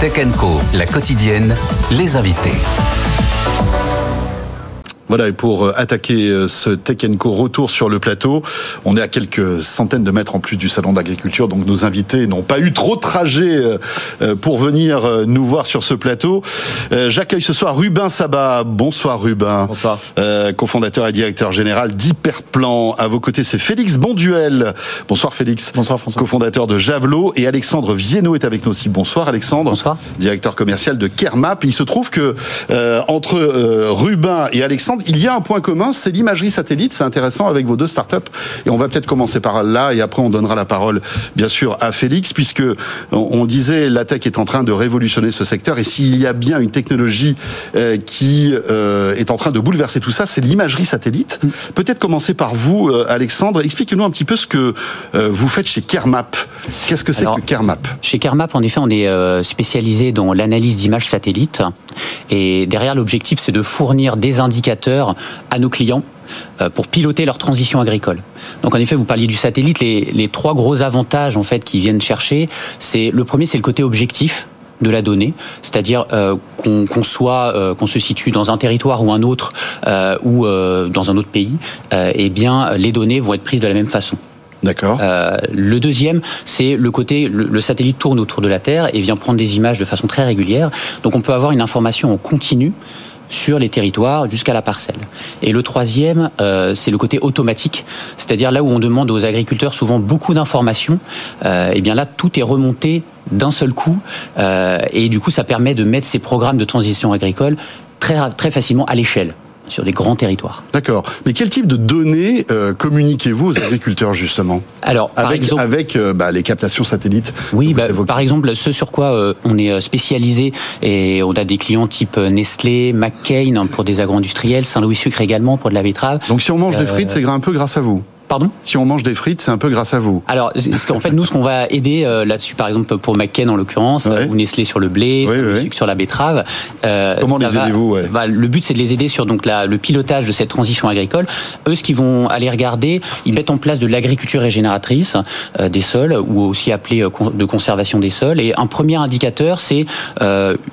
Tech Co, la quotidienne, les invités. Voilà, et pour euh, attaquer euh, ce Tech Co retour sur le plateau, on est à quelques centaines de mètres en plus du salon d'agriculture, donc nos invités n'ont pas eu trop de trajet euh, pour venir nous voir sur ce plateau. J'accueille ce soir Rubin Sabat. Bonsoir Rubin. Bonsoir. cofondateur et directeur général d'Hyperplan. À vos côtés, c'est Félix Bonduel. Bonsoir Félix. Bonsoir François. Cofondateur de Javelot. Et Alexandre Vienno est avec nous aussi. Bonsoir Alexandre. Bonsoir. Directeur commercial de Kermap. Il se trouve que entre Rubin et Alexandre, il y a un point commun, c'est l'imagerie satellite. C'est intéressant avec vos deux startups. Et on va peut-être commencer par là, et après on donnera la parole, bien sûr, à Félix, puisque on disait la tech est en train de révolutionner ce secteur. Et s'il y a bien une technologie euh, qui euh, est en train de bouleverser tout ça, c'est l'imagerie satellite. Peut-être commencer par vous, euh, Alexandre. Expliquez-nous un petit peu ce que vous faites chez Kermap. Qu'est-ce que c'est que Kermap? Chez Kermap, en effet, on est spécialisé dans l'analyse d'images satellites. Et derrière, l'objectif, c'est de fournir des indicateurs à nos clients euh, pour piloter leur transition agricole. Donc en effet, vous parliez du satellite, les, trois gros avantages en fait qui viennent chercher, c'est le premier, c'est le côté objectif de la donnée, c'est-à-dire euh, qu'on soit euh, qu'on se situe dans un territoire ou un autre ou dans un autre pays, eh bien les données vont être prises de la même façon. D'accord. le deuxième, c'est le côté le, satellite tourne autour de la Terre et vient prendre des images de façon très régulière. Donc on peut avoir une information en continu sur les territoires jusqu'à la parcelle. Et le troisième, euh, c'est le côté automatique, c'est-à-dire là où on demande aux agriculteurs souvent beaucoup d'informations, euh, et bien là tout est remonté d'un seul coup, euh, et du coup ça permet de mettre ces programmes de transition agricole très très facilement à l'échelle sur des grands territoires. D'accord. Mais quel type de données euh, communiquez-vous aux agriculteurs justement? Alors, par avec, exemple, avec euh, bah, les captations satellites. Oui, bah, par exemple, ce sur quoi euh, on est spécialisé et on a des clients type Nestlé, McCain pour des agro-industriels, Saint-Louis Sucre également pour de la betterave. Donc si on mange des frites, c'est un peu grâce à vous? Pardon Si on mange des frites, c'est un peu grâce à vous. Alors, en fait, nous, ce qu'on va aider euh, là-dessus, par exemple pour McCain en l'occurrence, ou Nestlé sur le blé, sur la betterave. Euh, Comment les aidez-vous Le but, c'est de les aider sur donc la, le pilotage de cette transition agricole. Eux, ce qu'ils vont aller regarder, ils mettent en place de l'agriculture régénératrice euh, des sols, ou aussi appelée de conservation des sols. Et un premier indicateur, c'est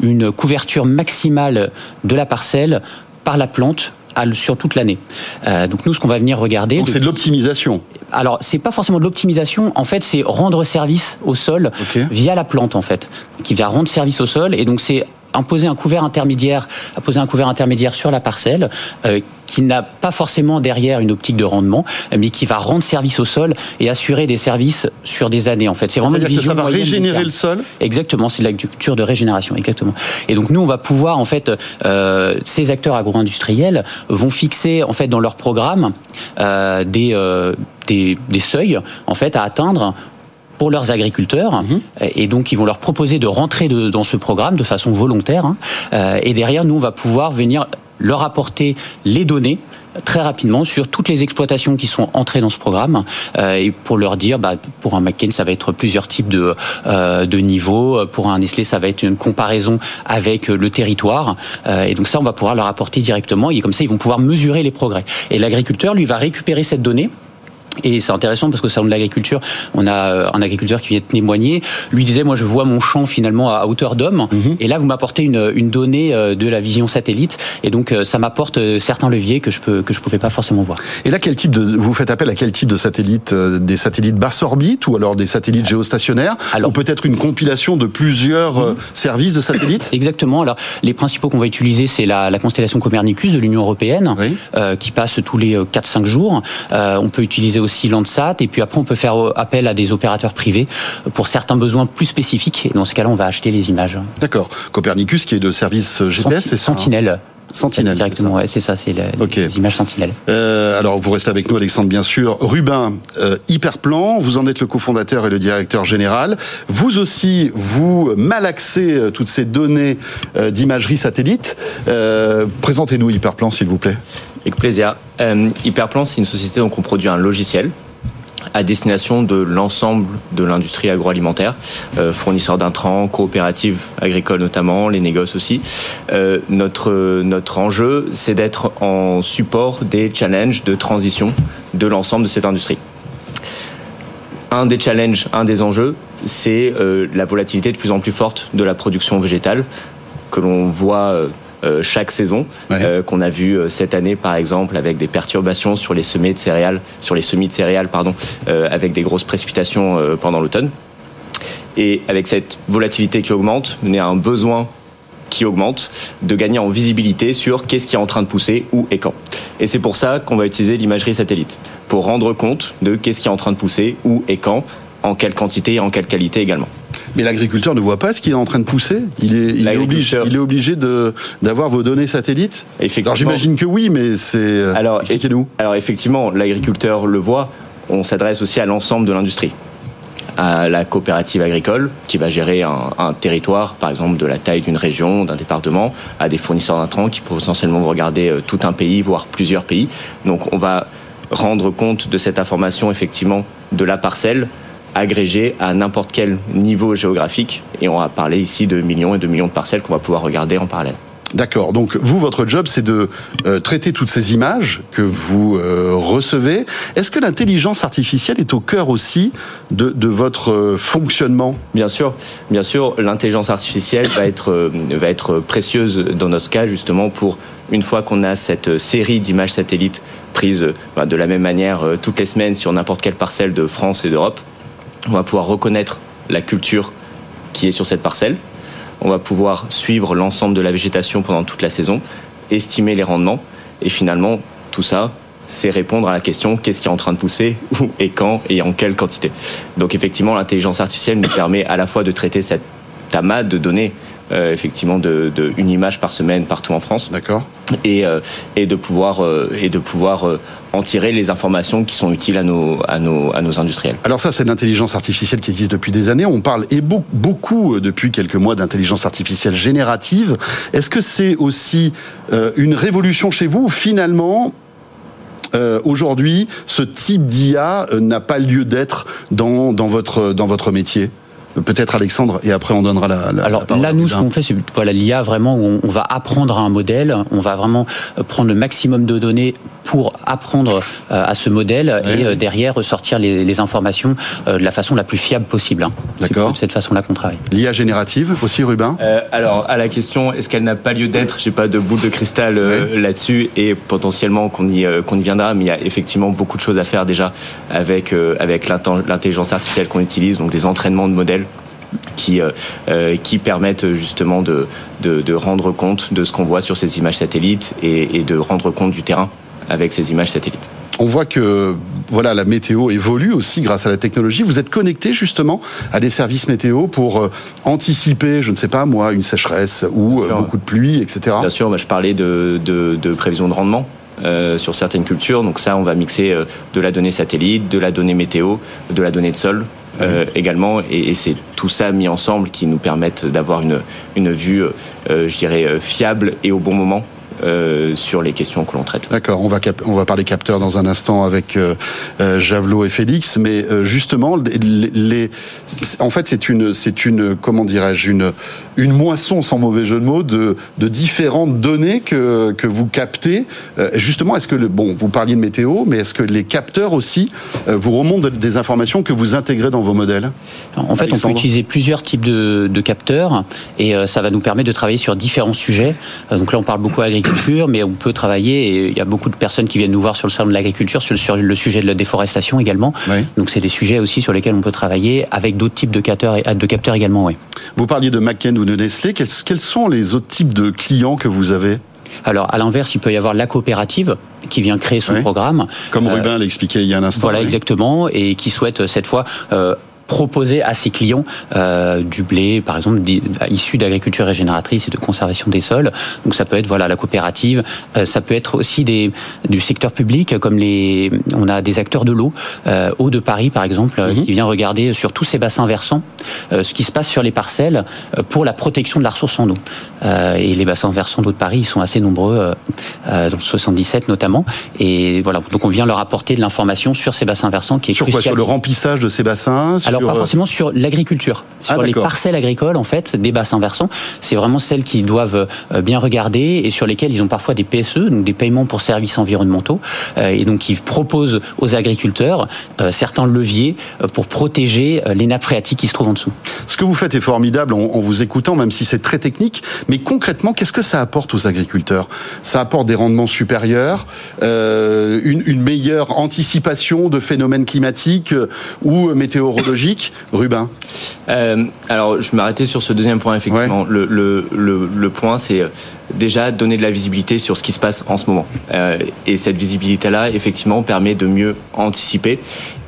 une couverture maximale de la parcelle par la plante sur toute l'année. Euh, donc nous, ce qu'on va venir regarder. Donc c'est de l'optimisation. Alors c'est pas forcément de l'optimisation. En fait, c'est rendre service au sol via la plante en fait, qui va rendre service au sol. Et donc c'est imposer un couvert intermédiaire, à poser un couvert intermédiaire sur la parcelle, euh, qui n'a pas forcément derrière une optique de rendement, mais qui va rendre service au sol et assurer des services sur des années. En fait, c'est vraiment une vision. Que ça va régénérer le sol. Exactement, c'est de l'agriculture de régénération, exactement. Et donc nous, on va pouvoir en fait, euh, ces acteurs agro-industriels vont fixer en fait dans leur programme euh, des, euh, des des seuils en fait à atteindre pour leurs agriculteurs mhm. et donc ils vont leur proposer de rentrer dans ce programme de façon volontaire hein. euh, et derrière nous on va pouvoir venir leur apporter les données très rapidement sur toutes les exploitations qui sont entrées dans ce programme euh, et pour leur dire bah, pour un McCain ça va être plusieurs types de, euh, de niveaux pour un Nestlé ça va être une comparaison avec le territoire et donc ça on va pouvoir leur apporter directement et comme ça ils vont pouvoir mesurer les progrès et l'agriculteur lui va récupérer cette donnée et c'est intéressant parce que ça de l'agriculture, on a euh, un agriculteur qui vient de témoigner. Lui disait, moi, je vois mon champ finalement à hauteur d'homme. Mhm. Et là, vous m'apportez une, une, donnée euh, de la vision satellite. Et donc, euh, ça m'apporte certains leviers que je peux que je pouvais pas forcément voir. Et là, quel type de vous faites appel à quel type de satellite Des satellites basse orbite ou alors des satellites géostationnaires alors, Ou peut-être une compilation de plusieurs mhm. services de satellites Exactement. Alors, les principaux qu'on va utiliser, c'est la, la, constellation Copernicus de l'Union européenne, qui passe tous les 4-5 jours. on peut utiliser aussi Landsat, et puis après on peut faire appel à des opérateurs privés pour certains besoins plus spécifiques. Et dans ce cas-là, on va acheter les images. D'accord. Copernicus, qui est de service GPS, c'est hein Sentinelle. Sentinelle. Directement, c'est ça, c'est les images Sentinelle. Euh, alors, vous restez avec nous, Alexandre, bien sûr. Rubin, euh, Hyperplan, vous en êtes le cofondateur et le directeur général. Vous aussi, vous malaxez euh, toutes ces données euh, d'imagerie satellite. Euh, Présentez-nous Hyperplan, s'il vous plaît. Avec plaisir. Euh, Hyperplan, c'est une société donc on produit un logiciel à destination de l'ensemble de l'industrie agroalimentaire, euh, fournisseurs d'intrants, coopératives agricoles notamment, les négoces aussi. Euh, notre, notre enjeu, c'est d'être en support des challenges de transition de l'ensemble de cette industrie. Un des challenges, un des enjeux, c'est la volatilité de plus en plus forte de la production végétale que l'on voit chaque saison, qu'on a vu cette année par exemple avec des perturbations sur les semis de céréales, sur les semis de céréales pardon, avec des grosses précipitations pendant l'automne. Et avec cette volatilité qui augmente, on a un besoin qui augmente, de gagner en visibilité sur qu'est-ce qui est en train de pousser, où et quand. Et c'est pour ça qu'on va utiliser l'imagerie satellite, pour rendre compte de qu'est-ce qui est en train de pousser, où et quand, en quelle quantité et en quelle qualité également. Mais l'agriculteur ne voit pas ce qui est en train de pousser. Il est, il est obligé, il est obligé de d'avoir vos données satellites. Alors j'imagine que oui, mais c'est. Euh, alors, effectivement, l'agriculteur le voit. On s'adresse aussi à l'ensemble de l'industrie à la coopérative agricole qui va gérer un, territoire, par exemple de la taille d'une région, d'un département, à des fournisseurs d'intrants qui potentiellement vont regarder euh, tout un pays, voire plusieurs pays. Donc on va rendre compte de cette information effectivement de la parcelle agrégée à n'importe quel niveau géographique. Et on va parler ici de millions et de millions de parcelles qu'on va pouvoir regarder en parallèle. D'accord. Donc vous, votre job, c'est de euh, traiter toutes ces images que vous euh, recevez. Est-ce que l'intelligence artificielle est au cœur aussi de, de votre euh, fonctionnement? Bien sûr, bien sûr. L'intelligence artificielle va être va être précieuse dans notre cas justement pour une fois qu'on a cette série d'images satellites prises bah, de la même manière toutes les semaines sur n'importe quelle parcelle de France et d'Europe, on va pouvoir reconnaître la culture qui est sur cette parcelle on va pouvoir suivre l'ensemble de la végétation pendant toute la saison, estimer les rendements, et finalement, tout ça, c'est répondre à la question qu'est-ce qui est en train de pousser, où et quand et en quelle quantité. Donc effectivement, l'intelligence artificielle nous permet à la fois de traiter cette amas de données euh, effectivement de, une image par semaine partout en France. D'accord. Et, euh, et de pouvoir euh, et de pouvoir en tirer les informations qui sont utiles à nos à nos à nos industriels. Alors ça c'est l'intelligence artificielle qui existe depuis des années. On parle et beaucoup depuis quelques mois d'intelligence artificielle générative. Est-ce que c'est aussi une révolution chez vous ou finalement aujourd'hui, ce type d'IA n'a pas lieu d'être dans, dans, votre, dans votre métier? Peut-être Alexandre, et après on donnera la, la Alors là, nous, ce qu'on fait, c'est voilà l'IA vraiment où on, va apprendre un modèle, on va vraiment euh, prendre le maximum de données pour apprendre euh, à ce modèle et euh, derrière ressortir les, les, informations de la façon la plus fiable possible. Hein. D'accord. C'est de cette façon-là qu'on travaille. L'IA générative aussi, Rubin? Alors à la question, est-ce qu'elle n'a pas lieu d'être? J'ai pas de boule de cristal là-dessus et potentiellement qu'on y qu'on y viendra, mais il y a effectivement beaucoup de choses à faire déjà avec avec l'intelligence artificielle qu'on utilise, donc des entraînements de modèles qui, euh, euh, qui permettent justement de, de, rendre compte de ce qu'on voit sur ces images satellites et, de rendre compte du terrain avec ces images satellites. On voit que voilà la météo évolue aussi grâce à la technologie. Vous êtes connecté justement à des services météo pour euh, anticiper, je ne sais pas moi, une sécheresse ou beaucoup de pluie, etc. Bien sûr, je parlais de, de, prévision de rendement. sur certaines cultures. Donc ça, on va mixer de la donnée satellite, de la donnée météo, de la donnée de sol euh, également. Et, c'est tout ça mis ensemble qui nous permettent d'avoir une, une vue, euh, je dirais, euh, fiable et au bon moment euh, sur les questions que l'on traite. D'accord, on va, on va parler capteurs dans un instant avec euh, euh Javelot et Félix, mais euh, justement, les, en fait, c'est une, c'est une, comment dirais-je, une, une moisson, sans mauvais jeu de mots, de, de différentes données que, que vous captez. justement, est-ce que, le, bon, vous parliez de météo, mais est-ce que les capteurs aussi vous remontent des informations que vous intégrez dans vos modèles? En fait, on peut utiliser plusieurs types de, de capteurs et ça va nous permettre de travailler sur différents sujets. donc là, on parle beaucoup agriculture mais on peut travailler, et il y a beaucoup de personnes qui viennent nous voir sur le salon de l'agriculture, sur, le sujet de la déforestation également. Donc c'est des sujets aussi sur lesquels on peut travailler avec d'autres types de capteurs, de capteurs également. Oui. Vous parliez de McKen ou de Nestlé, quels, quels sont les autres types de clients que vous avez? Alors, à l'inverse, il peut y avoir la coopérative qui vient créer son programme. Comme Rubin l'a expliqué il y a un instant. Voilà, exactement, et qui souhaite cette fois euh, proposer à ses clients euh, du blé, par exemple, issu d'agriculture régénératrice et de conservation des sols. Donc ça peut être voilà la coopérative, euh, ça peut être aussi des du secteur public comme les on a des acteurs de l'eau, euh, eau de Paris par exemple, mhm. qui vient regarder sur tous ces bassins versants euh, ce qui se passe sur les parcelles euh, pour la protection de la ressource en eau. et les bassins versants d'eau de Paris, ils sont assez nombreux, dans 77 notamment. Et voilà, donc on vient leur apporter de l'information sur ces bassins versants qui est sur crucial. Quoi, sur le remplissage de ces bassins? Alors pas forcément sur l'agriculture, sur les parcelles agricoles en fait des bassins versants. C'est vraiment celles qui doivent bien regarder et sur lesquelles ils ont parfois des PSE, donc des paiements pour services environnementaux, et donc ils proposent aux agriculteurs certains leviers pour protéger les nappes phréatiques qui se trouvent en dessous. Ce que vous faites est formidable en, vous écoutant, même si c'est très technique. Mais concrètement, qu'est-ce que ça apporte aux agriculteurs? Ça apporte des rendements supérieurs, euh, une, une, meilleure anticipation de phénomènes climatiques euh, ou météorologiques. Rubin euh, Alors, je m'arrêtais sur ce deuxième point, effectivement. Le, le, le, le, point, c'est euh, déjà donner de la visibilité sur ce qui se passe en ce moment. Euh, et cette visibilité-là, effectivement, permet de mieux anticiper.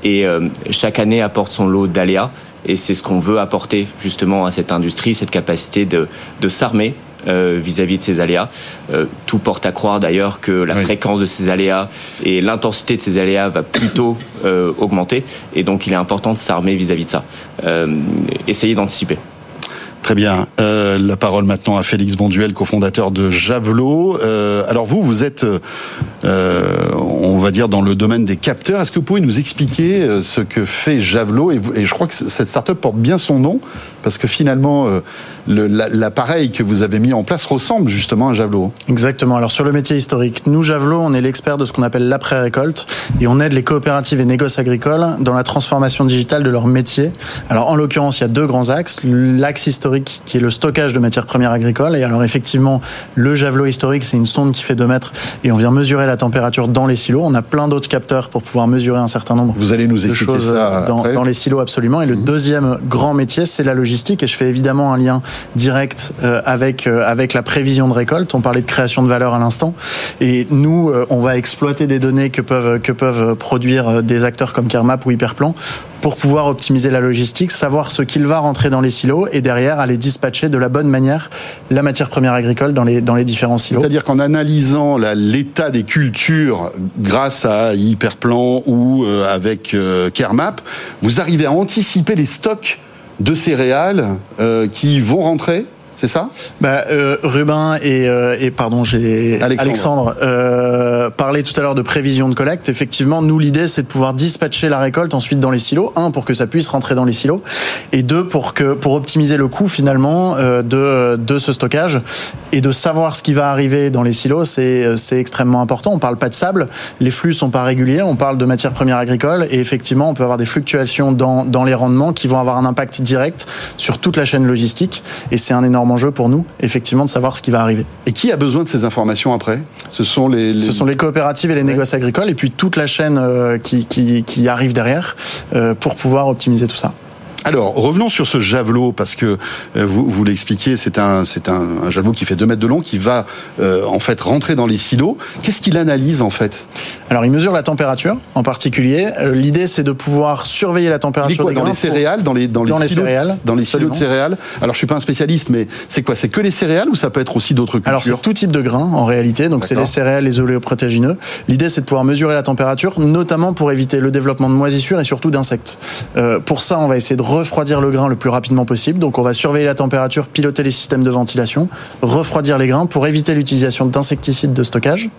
Et chaque année apporte son lot d'aléas. Et c'est ce qu'on veut apporter justement à cette industrie, cette capacité de, de s'armer euh, vis-à-vis de ces aléas. Euh, tout porte à croire d'ailleurs que la fréquence de ces aléas et l'intensité de ces aléas va plutôt euh, augmenter. Et donc il est important de s'armer vis-à-vis de ça. essayer d'anticiper. Très bien. Euh, la parole maintenant à Félix Bonduel, cofondateur de Javelot. Euh, alors vous, vous êtes, euh, on va dire, dans le domaine des capteurs. Est-ce que vous pouvez nous expliquer ce que fait Javelot et, je crois que cette startup porte bien son nom parce que finalement, l'appareil que vous avez mis en place ressemble justement à Javelot. Exactement. Alors sur le métier historique, nous Javelot, on est l'expert de ce qu'on appelle l'après-récolte et on aide les coopératives et négoces agricoles dans la transformation digitale de leur métier. Alors en l'occurrence, il y a deux grands axes. L'axe historique qui est le stockage de matières premières agricoles. Et alors effectivement, le javelot historique, c'est une sonde qui fait 2 mètres et on vient mesurer la température dans les silos. On a plein d'autres capteurs pour pouvoir mesurer un certain nombre Vous allez nous de choses ça dans, dans, les silos absolument. Et le mhm. deuxième grand métier, c'est la logistique. Et je fais évidemment un lien direct euh, avec euh, avec la prévision de récolte. On parlait de création de valeur à l'instant. Et nous, euh, on va exploiter des données que peuvent que peuvent produire des acteurs comme Kermap ou Hyperplan pour pouvoir optimiser la logistique, savoir ce qu'il va rentrer dans les silos et derrière aller dispatcher de la bonne manière la matière première agricole dans les, dans les différents silos. C'est-à-dire qu'en analysant l'état des cultures grâce à Hyperplan ou euh, avec euh, Kermap, vous arrivez à anticiper les stocks de céréales euh, qui vont rentrer c'est ça? Bah, euh, Rubin et, euh, et pardon, j'ai Alexandre, euh, parlait tout à l'heure de prévision de collecte. Effectivement, nous l'idée c'est de pouvoir dispatcher la récolte ensuite dans les silos. Un pour que ça puisse rentrer dans les silos, et deux pour que pour optimiser le coût finalement euh, de de ce stockage et de savoir ce qui va arriver dans les silos. C'est c'est extrêmement important. On parle pas de sable, les flux sont pas réguliers. On parle de matières premières agricoles et effectivement on peut avoir des fluctuations dans dans les rendements qui vont avoir un impact direct sur toute la chaîne logistique. Et c'est un énorme enjeu pour nous, effectivement, de savoir ce qui va arriver. Et qui a besoin de ces informations après? Ce sont les, Ce sont les coopératives et les négoces agricoles, et puis toute la chaîne euh, qui, qui, qui arrive derrière euh, pour pouvoir optimiser tout ça. Alors, revenons sur ce javelot, parce que euh, vous, vous l'expliquiez, c'est un, c'est un, javelot qui fait 2 mètres de long, qui va euh, en fait rentrer dans les silos. Qu'est-ce qu'il analyse en fait? Alors, il mesure la température en particulier. Euh, l'idée, c'est de pouvoir surveiller la température quoi, des dans les céréales, dans les dans les, silos, céréales, dans les silos de céréales? Alors, je suis pas un spécialiste, mais c'est quoi? C'est que les céréales ou ça peut être aussi d'autres cultures Alors, c'est tout type de grains en réalité. Donc, c'est les céréales, les oléoprotéagineux. L'idée, c'est de pouvoir mesurer la température, notamment pour éviter le développement de moisissures et surtout d'insectes. Pour ça, on va essayer de refroidir le grain le plus rapidement possible. Donc on va surveiller la température, piloter les systèmes de ventilation, refroidir les grains pour éviter l'utilisation d'insecticides de stockage.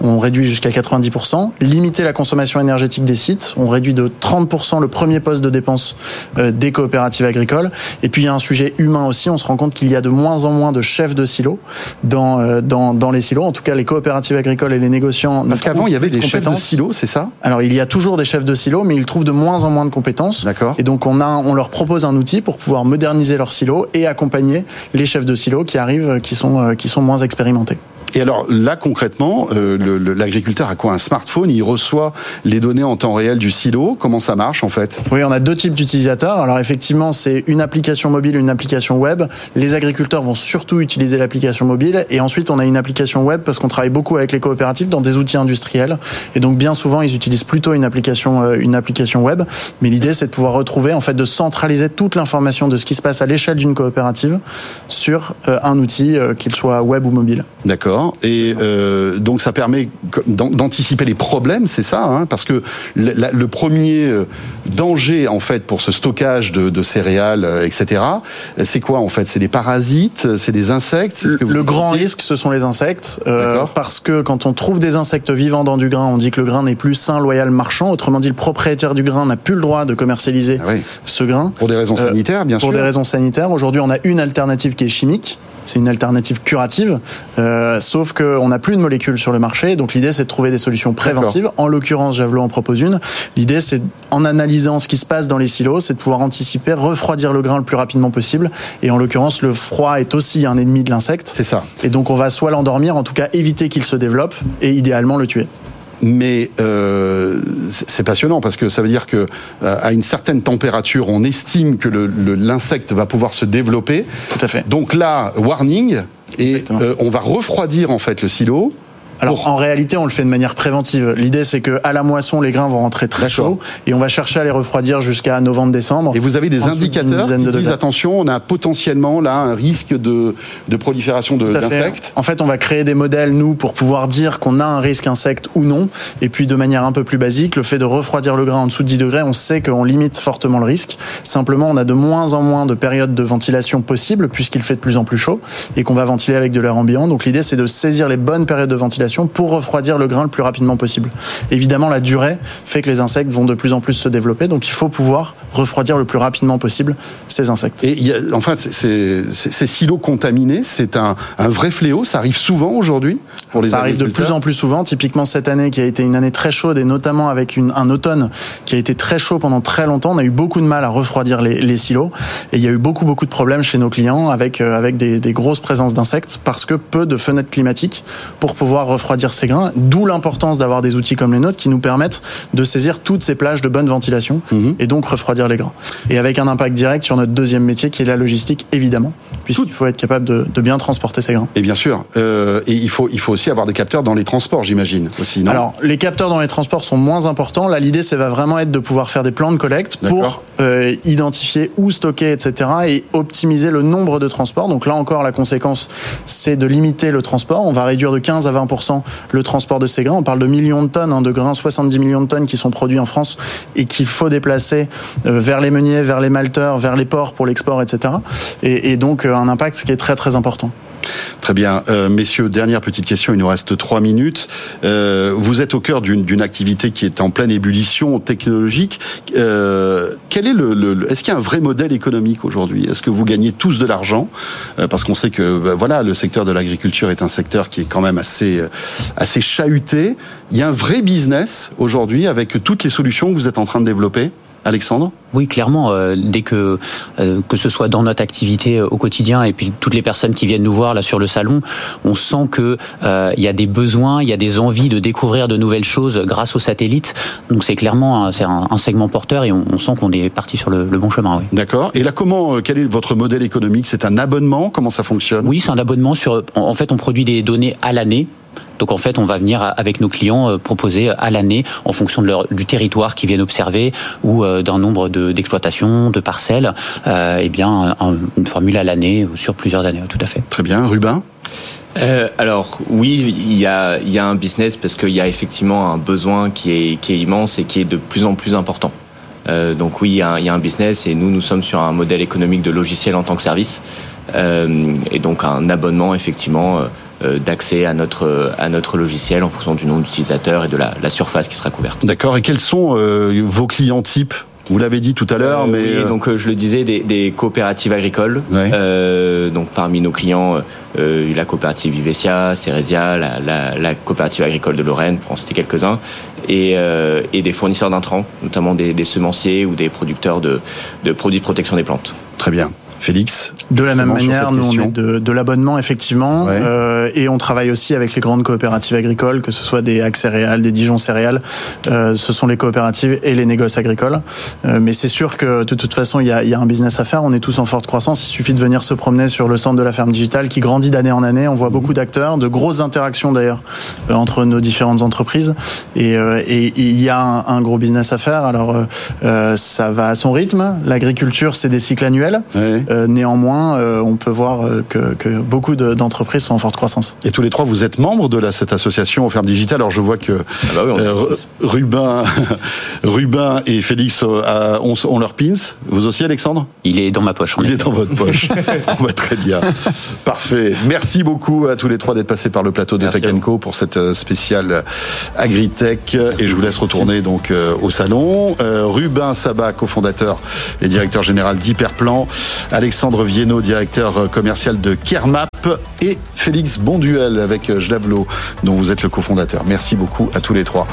On réduit jusqu'à 90%, limiter la consommation énergétique des sites. On réduit de 30% le premier poste de dépense euh, des coopératives agricoles. Et puis il y a un sujet humain aussi. On se rend compte qu'il y a de moins en moins de chefs de silos dans, euh, dans, dans les silos. En tout cas, les coopératives agricoles et les négociants. Parce qu'avant, il y avait des chefs de silos, c'est ça? Alors il y a toujours des chefs de silos, mais ils trouvent de moins en moins de compétences. D'accord. Et donc on, a, on leur propose un outil pour pouvoir moderniser leurs silos et accompagner les chefs de silos qui arrivent, qui sont, euh, qui sont moins expérimentés. Et alors là concrètement, euh, l'agriculteur a quoi Un smartphone, il reçoit les données en temps réel du silo? Comment ça marche en fait? Oui, on a deux types d'utilisateurs. Alors effectivement, c'est une application mobile, une application web. Les agriculteurs vont surtout utiliser l'application mobile, et ensuite on a une application web parce qu'on travaille beaucoup avec les coopératives dans des outils industriels. Et donc bien souvent, ils utilisent plutôt une application, euh, une application web. Mais l'idée, c'est de pouvoir retrouver, en fait, de centraliser toute l'information de ce qui se passe à l'échelle d'une coopérative sur euh, un outil, qu'il soit web ou mobile. D'accord. D'accord. Et euh, donc ça permet d'anticiper les problèmes, c'est ça, hein, parce que le, premier euh, danger en fait pour ce stockage de, céréales, euh, etc. C'est quoi en fait? C'est des parasites, c'est des insectes. le grand risque, ce sont les insectes, parce que quand on trouve des insectes vivants dans du grain, on dit que le grain n'est plus sain, loyal, marchand. Autrement dit, le propriétaire du grain n'a plus le droit de commercialiser ah ce grain. Pour des raisons sanitaires, bien sûr. Pour des raisons sanitaires. Aujourd'hui, on a une alternative qui est chimique c'est une alternative curative, euh, sauf qu'on n'a plus de molécules sur le marché. Donc l'idée, c'est de trouver des solutions préventives. En l'occurrence, Javelot en propose une. L'idée, c'est en analysant ce qui se passe dans les silos, c'est de pouvoir anticiper, refroidir le grain le plus rapidement possible. Et en l'occurrence, le froid est aussi un ennemi de l'insecte. C'est ça. Et donc on va soit l'endormir, en tout cas éviter qu'il se développe, et idéalement le tuer mais euh, c'est passionnant parce que ça veut dire que euh, à une certaine température, on estime que l'insecte va pouvoir se développer. Tout à fait. Donc là, warning, et euh, on va refroidir en fait le silo. Alors en réalité, on le fait de manière préventive. L'idée, c'est que à la moisson, les grains vont rentrer très chauds et on va chercher à les refroidir jusqu'à novembre-décembre. Et vous avez des indicateurs qui disent attention, on a potentiellement là un risque de, de prolifération d'insectes. En fait, on va créer des modèles nous pour pouvoir dire qu'on a un risque insecte ou non. Et puis de manière un peu plus basique, le fait de refroidir le grain en dessous de 10 degrés, on sait qu'on limite fortement le risque. Simplement, on a de moins en moins de périodes de ventilation possibles puisqu'il fait de plus en plus chaud et qu'on va ventiler avec de l'air ambiant. Donc l'idée, c'est de saisir les bonnes périodes de ventilation pour refroidir le grain le plus rapidement possible. Évidemment, la durée fait que les insectes vont de plus en plus se développer, donc il faut pouvoir refroidir le plus rapidement possible ces insectes. Et enfin, ces, silos contaminés, c'est un, vrai fléau. Ça arrive souvent aujourd'hui pour les Ça arrive de plus en plus souvent. Typiquement cette année, qui a été une année très chaude et notamment avec un automne qui a été très chaud pendant très longtemps, on a eu beaucoup de mal à refroidir les, silos et il y a eu beaucoup beaucoup de problèmes chez nos clients avec euh, avec des, des grosses présences d'insectes parce que peu de fenêtres climatiques pour pouvoir refroidir ces grains. D'où l'importance d'avoir des outils comme les nôtres qui nous permettent de saisir toutes ces plages de bonne ventilation mhm. et donc refroidir les grains. Et avec un impact direct sur notre deuxième métier qui est la logistique, évidemment, puisqu'il faut être capable de, bien transporter ces grains. Et bien sûr, euh, et il faut, il faut aussi avoir des capteurs dans les transports, j'imagine, aussi, non? Alors, les capteurs dans les transports sont moins importants. Là, l'idée, c'est va vraiment être de pouvoir faire des plans de collecte pour euh, identifier où stocker, etc., et optimiser le nombre de transports. Donc là encore, la conséquence, c'est de limiter le transport. On va réduire de 15 à 20% le transport de ces grains. On parle de millions de tonnes hein, de grains, 70 millions de tonnes qui sont produits en France et qu'il faut déplacer euh, vers les meuniers, vers les malteurs, vers les ports pour l'export, etc. Et, et donc euh, un impact qui est très très important. Très bien. Euh, messieurs, dernière petite question, il nous reste trois minutes. Euh, vous êtes au cœur d'une activité qui est en pleine ébullition technologique. Euh, quel est le, Est-ce qu'il y a un vrai modèle économique aujourd'hui? Est-ce que vous gagnez tous de l'argent? Parce qu'on sait que bah, voilà, le secteur de l'agriculture est un secteur qui est quand même assez, assez chahuté. Il y a un vrai business aujourd'hui avec toutes les solutions que vous êtes en train de développer? Alexandre Oui, clairement. Euh, dès que euh, que ce soit dans notre activité euh, au quotidien et puis toutes les personnes qui viennent nous voir là sur le salon, on sent que il y a des besoins, il y a des envies de découvrir de nouvelles choses grâce aux satellites. Donc c'est clairement c'est un, segment porteur et on, sent qu'on est parti sur le, bon chemin. Oui. D'accord. Et là, comment quel est votre modèle économique? C'est un abonnement? Comment ça fonctionne? Oui, c'est un abonnement sur. En fait, on produit des données à l'année donc en fait, on va venir avec nos clients euh, proposer à l'année, en fonction de leur, du territoire qu'ils viennent observer ou euh, d'un nombre d'exploitations, de, parcelles, euh, eh bien une formule à l'année sur plusieurs années, tout à fait. Très bien, Rubin? alors oui, il y a, il y a un business parce qu'il y a effectivement un besoin qui est, qui est immense et qui est de plus en plus important. donc oui, il y, a un, il y, a un, business et nous, nous sommes sur un modèle économique de logiciel en tant que service. et donc un abonnement effectivement euh, d'accès à notre, à notre logiciel en fonction du nombre d'utilisateurs et de la, surface qui sera couverte. D'accord. Et quels sont euh, vos clients types? Vous l'avez dit tout à l'heure, euh, mais oui, donc je le disais, des, coopératives agricoles. donc parmi nos clients, la coopérative Vivesia, Ceresia, la, coopérative agricole de Lorraine, pour en citer quelques-uns, et, des fournisseurs d'intrants, notamment des, semenciers ou des producteurs de, de produits de protection des plantes. Très bien. Félix? De la même manière, nous on est de, l'abonnement effectivement, euh, et on travaille aussi avec les grandes coopératives agricoles, que ce soit des Ac céréales, des Dijon céréales. Euh, ce sont les coopératives et les négoces agricoles. Euh, mais c'est sûr que de toute façon, il y a, y a, un business à faire. On est tous en forte croissance. Il suffit de venir se promener sur le centre de la ferme digitale qui grandit d'année en année. On voit mhm. beaucoup d'acteurs, de grosses interactions d'ailleurs entre nos différentes entreprises. Et il y a un, un, gros business à faire. Alors ça va à son rythme. L'agriculture, c'est des cycles annuels. Euh, néanmoins, terrain, on peut voir que, que beaucoup d'entreprises sont en forte croissance. Et tous les trois, vous êtes membres de la, cette association aux fermes digitales. Alors je vois que ah bah oui, Rubin, Rubin et Félix ont, ont leur pins. Vous aussi, Alexandre? Il est dans ma poche. Il est dans votre poche. on va très bien. Parfait. Merci beaucoup à tous les trois d'être passés par le plateau de Tech Co pour cette spéciale Agritech. Et je vous laisse retourner donc au salon. Rubin Sabat, cofondateur et directeur général d'Hyperplan. Alexandre Directeur commercial de Kermap. Et Félix Bonduel avec Jlavlo, dont vous êtes le cofondateur. Merci beaucoup à tous les trois.